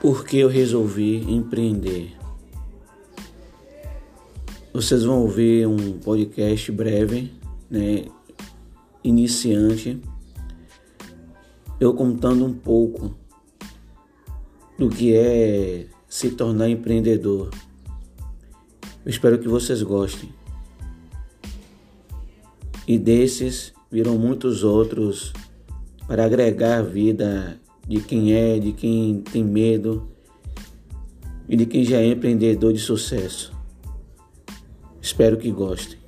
por que eu resolvi empreender. Vocês vão ouvir um podcast breve, né, iniciante, eu contando um pouco do que é se tornar empreendedor. Eu espero que vocês gostem. E desses virão muitos outros para agregar vida de quem é, de quem tem medo e de quem já é empreendedor de sucesso. Espero que gostem.